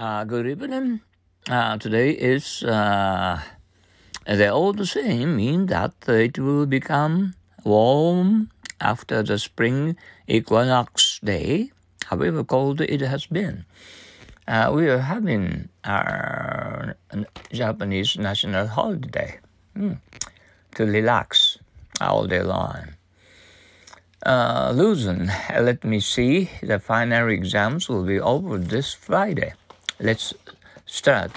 Uh, good evening. Uh, today is uh, the old saying mean that it will become warm after the spring equinox day, however cold it has been. Uh, we are having our Japanese national holiday mm, to relax all day long. Uh, let me see. The final exams will be over this Friday. Let's start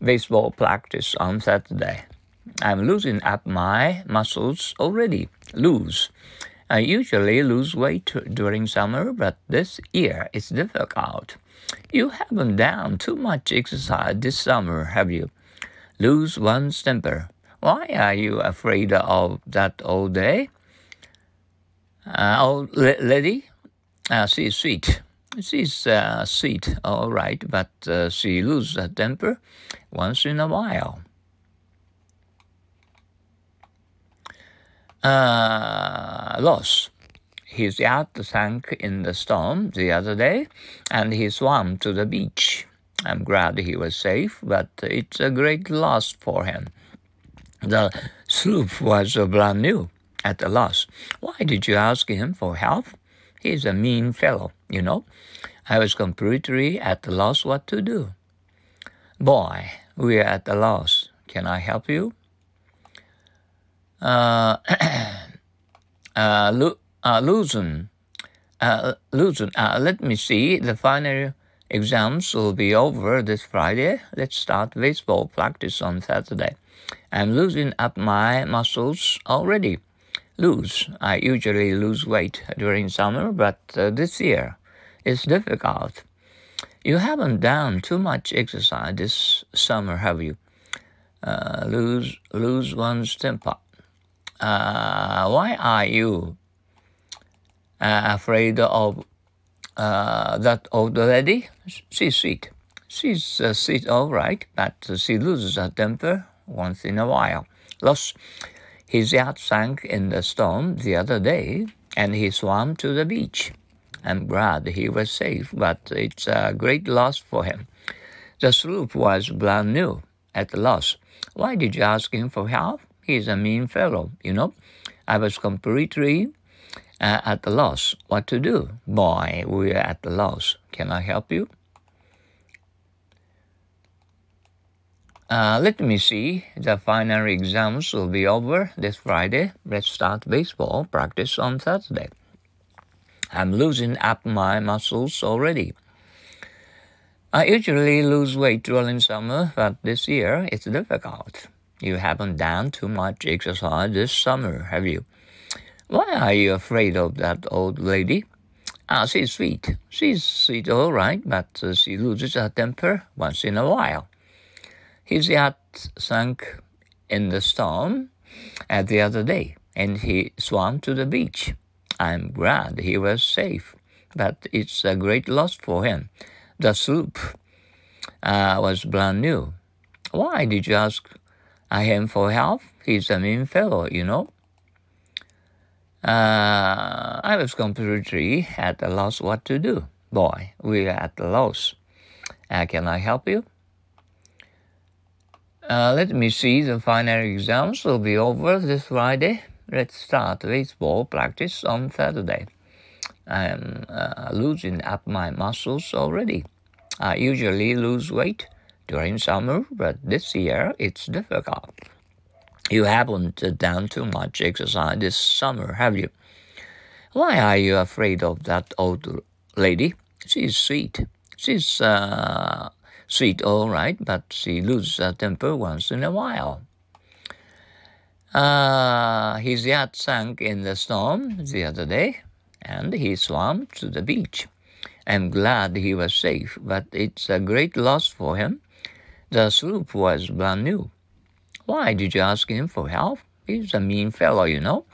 baseball practice on Saturday. I'm losing up my muscles already. Lose. I usually lose weight during summer, but this year it's difficult. You haven't done too much exercise this summer, have you? Lose one's temper. Why are you afraid of that all day? Uh, old lady, uh, she's sweet. She's uh, sweet, all right, but uh, she loses her temper once in a while. Uh, loss. His yacht sank in the storm the other day, and he swam to the beach. I'm glad he was safe, but it's a great loss for him. The sloop was a brand new at a loss. Why did you ask him for help? He's a mean fellow, you know. I was completely at a loss what to do. Boy, we are at a loss. Can I help you? Uh, uh, Lu- uh, loosen, uh, loosen, uh, let me see. The final exams will be over this Friday. Let's start baseball practice on Saturday. I'm losing up my muscles already lose. I usually lose weight during summer, but uh, this year it's difficult. You haven't done too much exercise this summer, have you? Uh, lose lose one's temper. Uh, why are you uh, afraid of uh, that old lady? She's sweet. She's uh, sweet, all right, but she loses her temper once in a while. Lost his yacht sank in the storm the other day, and he swam to the beach. I'm glad he was safe, but it's a great loss for him. The sloop was brand new at the loss. Why did you ask him for help? He's a mean fellow, you know. I was completely uh, at the loss what to do. Boy, we're at the loss. Can I help you? Uh, let me see. The final exams will be over this Friday. Let's start baseball practice on Thursday. I'm losing up my muscles already. I usually lose weight during summer, but this year it's difficult. You haven't done too much exercise this summer, have you? Why are you afraid of that old lady? Ah, she's sweet. She's sweet, all right, but uh, she loses her temper once in a while. His yacht sank in the storm at the other day, and he swam to the beach. I'm glad he was safe, but it's a great loss for him. The sloop uh, was brand new. Why did you ask him for help? He's a mean fellow, you know. Uh, I was completely at a loss what to do. Boy, we're at a loss. Uh, can I help you? Uh, let me see, the final exams will be over this Friday. Let's start baseball practice on Saturday. I'm uh, losing up my muscles already. I usually lose weight during summer, but this year it's difficult. You haven't done too much exercise this summer, have you? Why are you afraid of that old lady? She's sweet. She's uh, sweet, all right, but she loses her temper once in a while. Uh, his yacht sank in the storm the other day, and he swam to the beach. I'm glad he was safe, but it's a great loss for him. The sloop was brand new. Why did you ask him for help? He's a mean fellow, you know.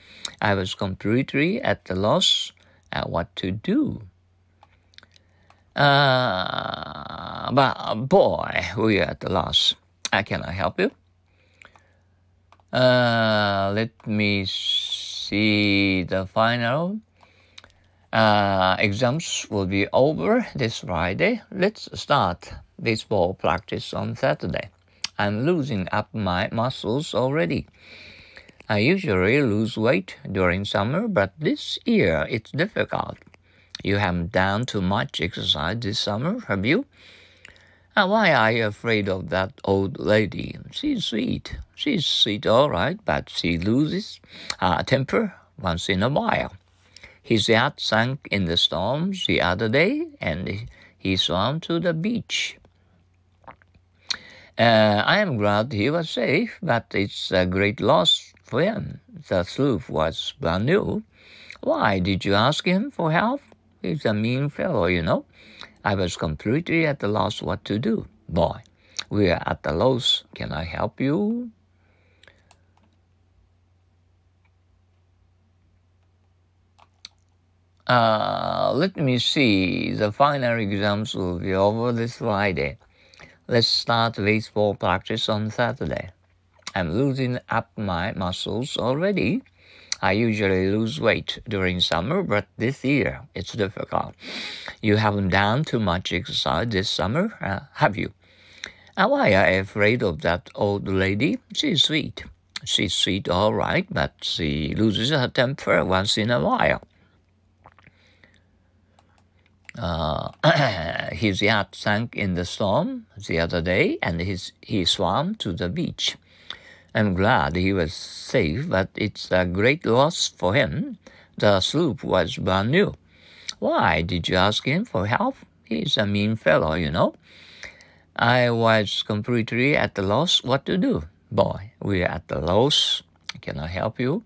I was completely at the loss at what to do. Uh, but boy, we are at the loss. I help you? Uh, let me see the final. Uh, exams will be over this Friday. Let's start baseball practice on Saturday. I'm losing up my muscles already. I usually lose weight during summer, but this year it's difficult. You haven't done too much exercise this summer, have you? Uh, why are you afraid of that old lady? She's sweet. She's sweet, all right, but she loses her temper once in a while. His yacht sank in the storms the other day, and he swam to the beach. Uh, I am glad he was safe, but it's a great loss for him. The sloop was brand new. Why did you ask him for help? He's a mean fellow, you know. I was completely at a loss what to do. Boy, we are at a loss. Can I help you? Uh, let me see. The final exams will be over this Friday. Let's start baseball practice on Saturday. I'm losing up my muscles already. I usually lose weight during summer, but this year it's difficult. You haven't done too much exercise this summer, uh, have you? Why are you afraid of that old lady? She's sweet. She's sweet, all right, but she loses her temper once in a while. Uh, his yacht sank in the storm the other day, and his, he swam to the beach. I'm glad he was safe, but it's a great loss for him. The sloop was brand new. Why did you ask him for help? He's a mean fellow, you know. I was completely at a loss what to do. Boy, we're at a loss. I help you?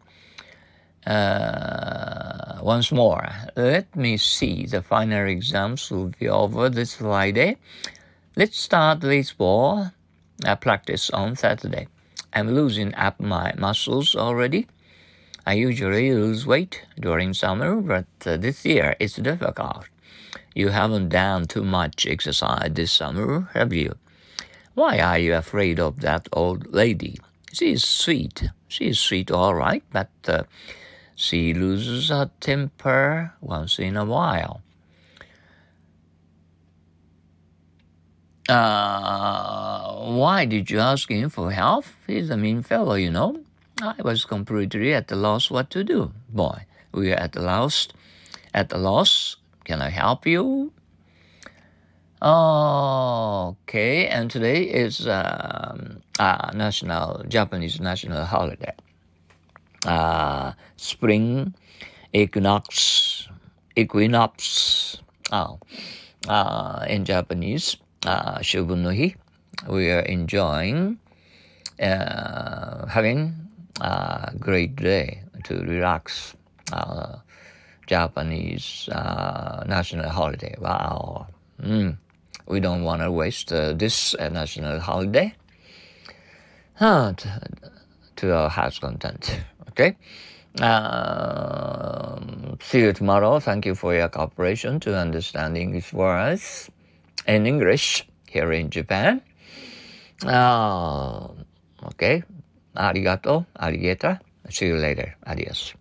Uh, once more, let me see. The final exams will be over this Friday. Let's start baseball uh, practice on Saturday. I'm losing up my muscles already. I usually lose weight during summer, but uh, this year it's difficult. You haven't done too much exercise this summer, have you? Why are you afraid of that old lady? She's sweet. She's sweet, all right, but uh, she loses her temper once in a while. Uh, why did you ask him for help? He's a mean fellow, you know. I was completely at a loss what to do. Boy, we are at a loss. At a loss. Can I help you? Okay, and today is um, uh, national Japanese national holiday. Uh, spring equinox, equinox. Oh, uh, in Japanese uh, we are enjoying uh, having a great day to relax. Japanese uh, national holiday. Wow. Mm. We don't want to waste uh, this uh, national holiday uh, to, to our heart's content. Okay. Um, see you tomorrow. Thank you for your cooperation to understand English words in English here in Japan. Uh, okay. Arigato, alligator. See you later. Adios.